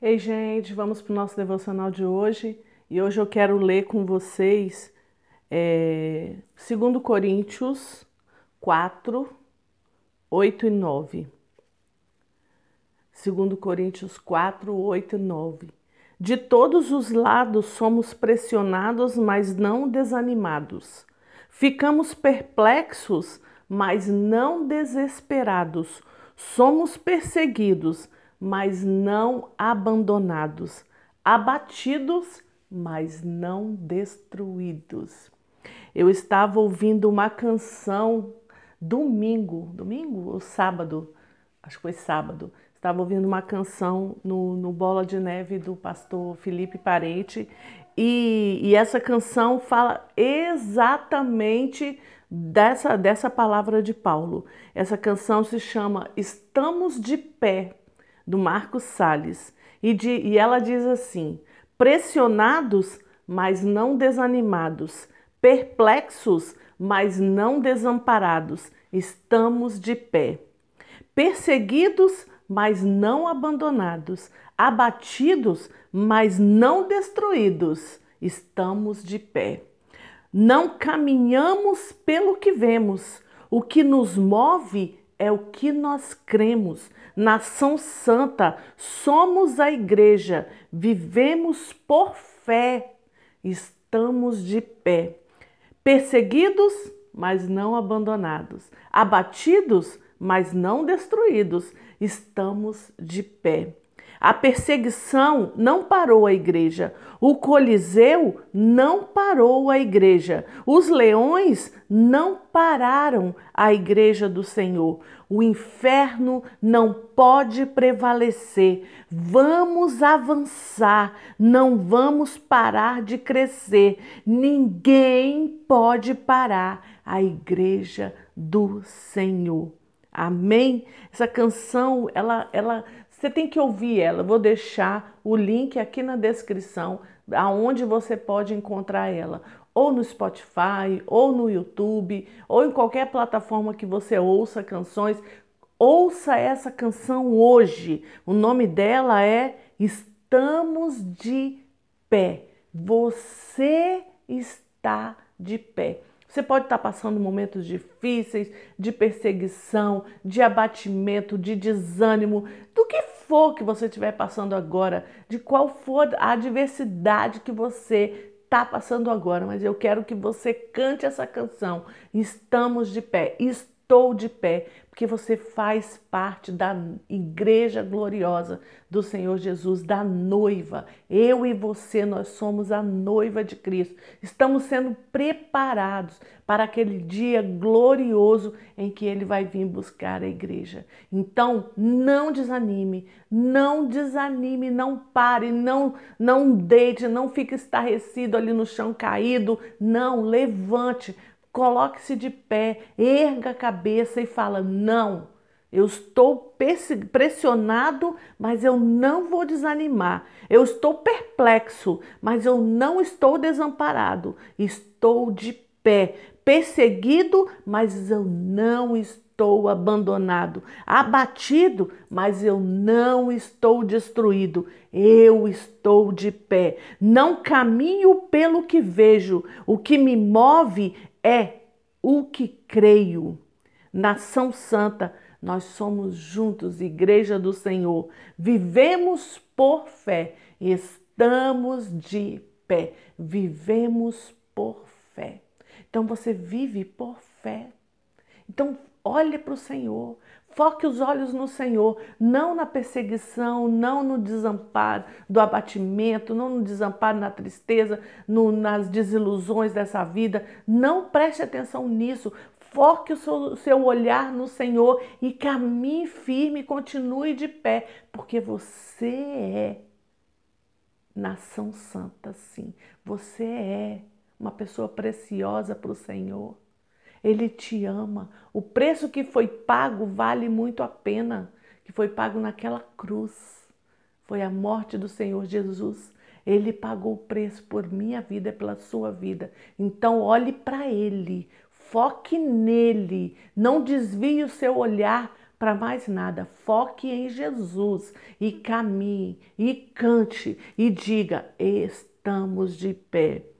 Ei, gente, vamos para o nosso devocional de hoje e hoje eu quero ler com vocês é, 2 Coríntios 4, 8 e 9. 2 Coríntios 4, 8 e 9. De todos os lados somos pressionados, mas não desanimados. Ficamos perplexos, mas não desesperados. Somos perseguidos, mas não abandonados. Abatidos, mas não destruídos. Eu estava ouvindo uma canção domingo, domingo ou sábado, acho que foi sábado. Estava ouvindo uma canção no, no Bola de Neve do pastor Felipe Parente e, e essa canção fala exatamente dessa, dessa palavra de Paulo. Essa canção se chama Estamos de Pé, do Marcos Salles. E, de, e ela diz assim: pressionados, mas não desanimados, perplexos, mas não desamparados, estamos de pé. Perseguidos, mas não abandonados, abatidos, mas não destruídos, estamos de pé. Não caminhamos pelo que vemos, o que nos move é o que nós cremos. Nação santa, somos a igreja, vivemos por fé, estamos de pé. Perseguidos, mas não abandonados. Abatidos, mas não destruídos. Estamos de pé. A perseguição não parou a igreja. O Coliseu não parou a igreja. Os leões não pararam a igreja do Senhor. O inferno não pode prevalecer. Vamos avançar, não vamos parar de crescer. Ninguém pode parar a igreja do Senhor. Amém? Essa canção, ela, ela você tem que ouvir ela. Vou deixar o link aqui na descrição aonde você pode encontrar ela, ou no Spotify, ou no YouTube, ou em qualquer plataforma que você ouça canções. Ouça essa canção hoje. O nome dela é Estamos de pé. Você está de pé. Você pode estar passando momentos difíceis, de perseguição, de abatimento, de desânimo, do que for que você estiver passando agora, de qual for a adversidade que você está passando agora, mas eu quero que você cante essa canção. Estamos de pé, estou de pé, porque você faz parte da igreja gloriosa do Senhor Jesus, da noiva. Eu e você, nós somos a noiva de Cristo. Estamos sendo preparados para aquele dia glorioso em que ele vai vir buscar a igreja. Então, não desanime, não desanime, não pare, não não deite, não fique estarrecido ali no chão caído, não, levante Coloque-se de pé, erga a cabeça e fala: Não, eu estou pressionado, mas eu não vou desanimar. Eu estou perplexo, mas eu não estou desamparado. Estou de pé, perseguido, mas eu não estou abandonado. Abatido, mas eu não estou destruído. Eu estou de pé. Não caminho pelo que vejo. O que me move é o que creio. Nação Santa, nós somos juntos, Igreja do Senhor, vivemos por fé, estamos de pé, vivemos por fé. Então você vive por fé. Então olhe para o Senhor, Foque os olhos no Senhor, não na perseguição, não no desamparo, do abatimento, não no desamparo, na tristeza, no, nas desilusões dessa vida. Não preste atenção nisso. Foque o seu, seu olhar no Senhor e caminhe firme, continue de pé, porque você é nação santa, sim. Você é uma pessoa preciosa para o Senhor. Ele te ama. O preço que foi pago vale muito a pena, que foi pago naquela cruz. Foi a morte do Senhor Jesus. Ele pagou o preço por minha vida e pela sua vida. Então olhe para ele, foque nele, não desvie o seu olhar para mais nada. Foque em Jesus e caminhe e cante e diga: estamos de pé.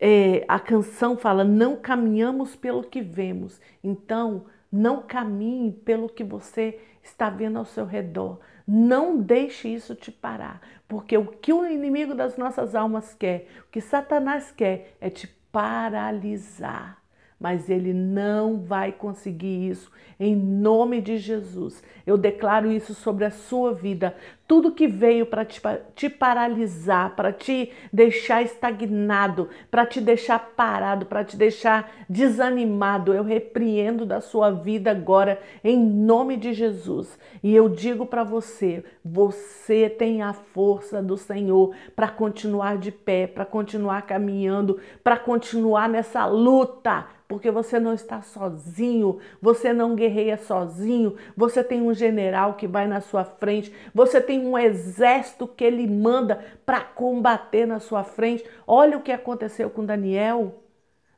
É, a canção fala: não caminhamos pelo que vemos. Então, não caminhe pelo que você está vendo ao seu redor. Não deixe isso te parar, porque o que o inimigo das nossas almas quer, o que Satanás quer, é te paralisar mas ele não vai conseguir isso em nome de Jesus. Eu declaro isso sobre a sua vida. Tudo que veio para te, te, paralisar, para te deixar estagnado, para te deixar parado, para te deixar desanimado, eu repreendo da sua vida agora em nome de Jesus. E eu digo para você: você tem a força do Senhor para continuar de pé, para continuar caminhando, para continuar nessa luta porque você não está sozinho, você não guerreia sozinho, você tem um general que vai na sua frente, você tem um exército que ele manda para combater na sua frente. Olha o que aconteceu com Daniel.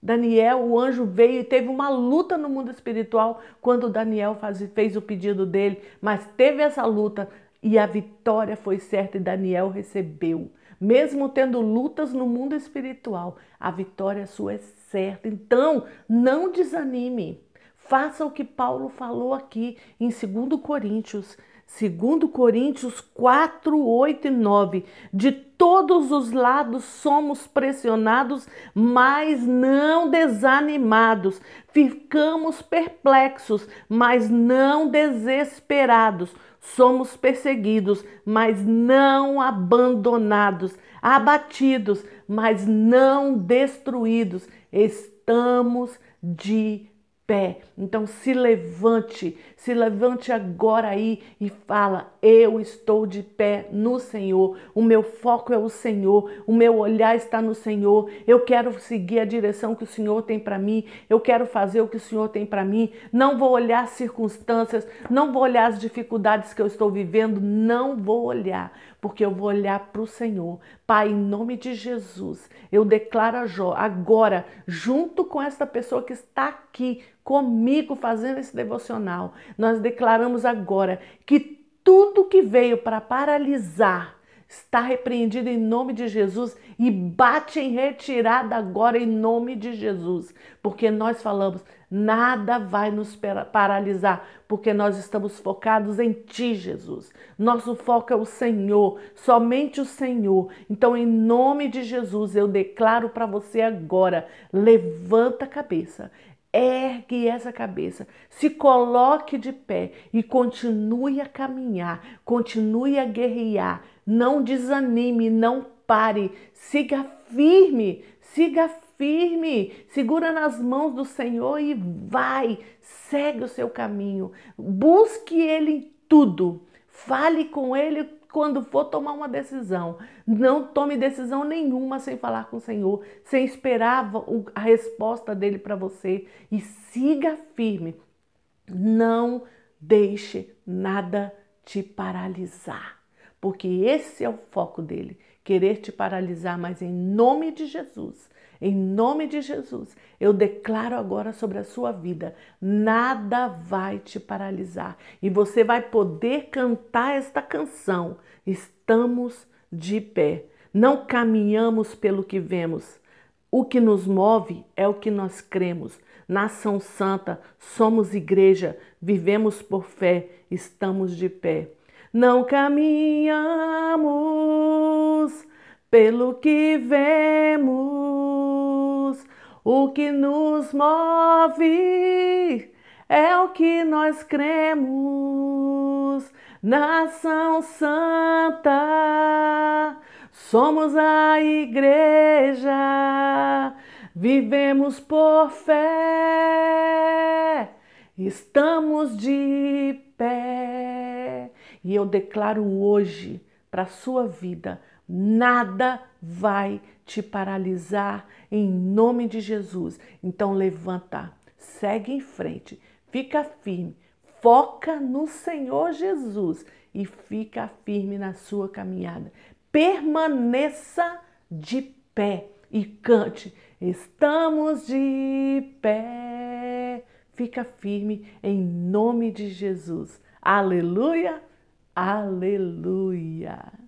Daniel, o anjo veio e teve uma luta no mundo espiritual quando Daniel faz, fez o pedido dele, mas teve essa luta e a vitória foi certa e Daniel recebeu. Mesmo tendo lutas no mundo espiritual, a vitória sua é certa. Então, não desanime. Faça o que Paulo falou aqui em 2 Coríntios. 2 Coríntios 4, 8 e 9. De todos os lados somos pressionados, mas não desanimados. Ficamos perplexos, mas não desesperados somos perseguidos, mas não abandonados, abatidos, mas não destruídos. Estamos de pé. Então se levante, se levante agora aí e fala: Eu estou de pé no Senhor. O meu foco é o Senhor, o meu olhar está no Senhor. Eu quero seguir a direção que o Senhor tem para mim. Eu quero fazer o que o Senhor tem para mim. Não vou olhar as circunstâncias, não vou olhar as dificuldades que eu estou vivendo, não vou olhar, porque eu vou olhar para o Senhor. Pai, em nome de Jesus, eu declaro agora, junto com esta pessoa que está aqui comigo fazendo esse devocional, nós declaramos agora que tudo que veio para paralisar está repreendido em nome de Jesus e bate em retirada agora em nome de Jesus, porque nós falamos, nada vai nos paralisar, porque nós estamos focados em Ti, Jesus. Nosso foco é o Senhor, somente o Senhor. Então, em nome de Jesus, eu declaro para você agora: levanta a cabeça, Ergue essa cabeça, se coloque de pé e continue a caminhar, continue a guerrear. Não desanime, não pare, siga firme, siga firme, segura nas mãos do Senhor e vai, segue o seu caminho, busque Ele em tudo, fale com Ele quando for tomar uma decisão, não tome decisão nenhuma sem falar com o Senhor, sem esperar a resposta dele para você e siga firme. Não deixe nada te paralisar, porque esse é o foco dele, querer te paralisar, mas em nome de Jesus, em nome de Jesus, eu declaro agora sobre a sua vida: nada vai te paralisar e você vai poder cantar esta canção. Estamos de pé, não caminhamos pelo que vemos. O que nos move é o que nós cremos. Nação santa, somos igreja, vivemos por fé, estamos de pé. Não caminhamos pelo que vemos, o que nos move é o que nós cremos. Nação Santa, somos a igreja, vivemos por fé, estamos de pé. E eu declaro hoje para a sua vida Nada vai te paralisar em nome de Jesus. Então levanta, segue em frente, fica firme, foca no Senhor Jesus e fica firme na sua caminhada. Permaneça de pé e cante. Estamos de pé Fica firme em nome de Jesus. Aleluia, aleluia.